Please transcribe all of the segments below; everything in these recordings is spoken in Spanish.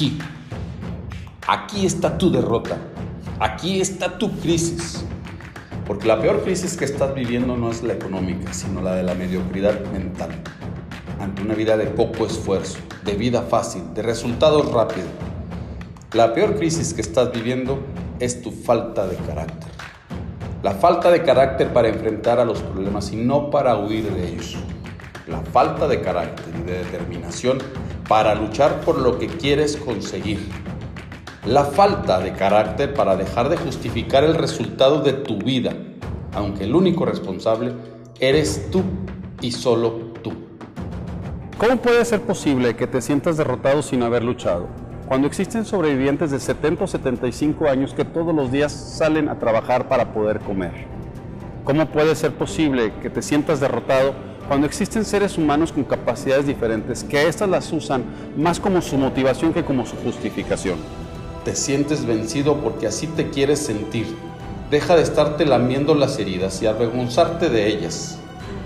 aquí. Está tu derrota. Aquí está tu crisis. Porque la peor crisis que estás viviendo no es la económica, sino la de la mediocridad mental. Ante una vida de poco esfuerzo, de vida fácil, de resultados rápidos. La peor crisis que estás viviendo es tu falta de carácter. La falta de carácter para enfrentar a los problemas y no para huir de ellos. La falta de carácter y de determinación para luchar por lo que quieres conseguir. La falta de carácter para dejar de justificar el resultado de tu vida, aunque el único responsable eres tú y solo tú. ¿Cómo puede ser posible que te sientas derrotado sin haber luchado? Cuando existen sobrevivientes de 70 o 75 años que todos los días salen a trabajar para poder comer. ¿Cómo puede ser posible que te sientas derrotado cuando existen seres humanos con capacidades diferentes, que éstas las usan más como su motivación que como su justificación. Te sientes vencido porque así te quieres sentir. Deja de estarte lamiendo las heridas y avergonzarte de ellas.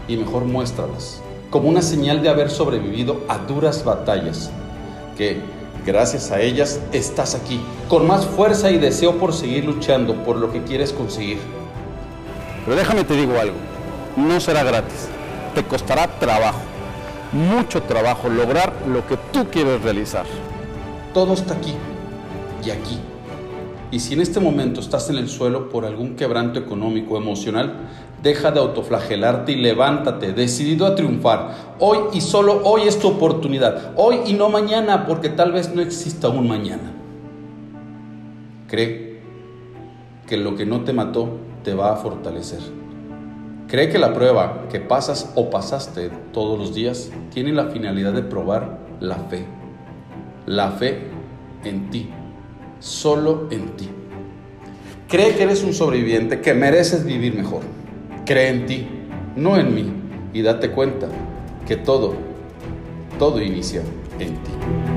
Y mejor muéstralas, como una señal de haber sobrevivido a duras batallas, que gracias a ellas estás aquí, con más fuerza y deseo por seguir luchando por lo que quieres conseguir. Pero déjame te digo algo, no será gratis te costará trabajo, mucho trabajo lograr lo que tú quieres realizar. Todo está aquí y aquí. Y si en este momento estás en el suelo por algún quebranto económico o emocional, deja de autoflagelarte y levántate, decidido a triunfar. Hoy y solo hoy es tu oportunidad. Hoy y no mañana, porque tal vez no exista un mañana. Cree que lo que no te mató te va a fortalecer. Cree que la prueba que pasas o pasaste todos los días tiene la finalidad de probar la fe. La fe en ti, solo en ti. Cree que eres un sobreviviente, que mereces vivir mejor. Cree en ti, no en mí, y date cuenta que todo, todo inicia en ti.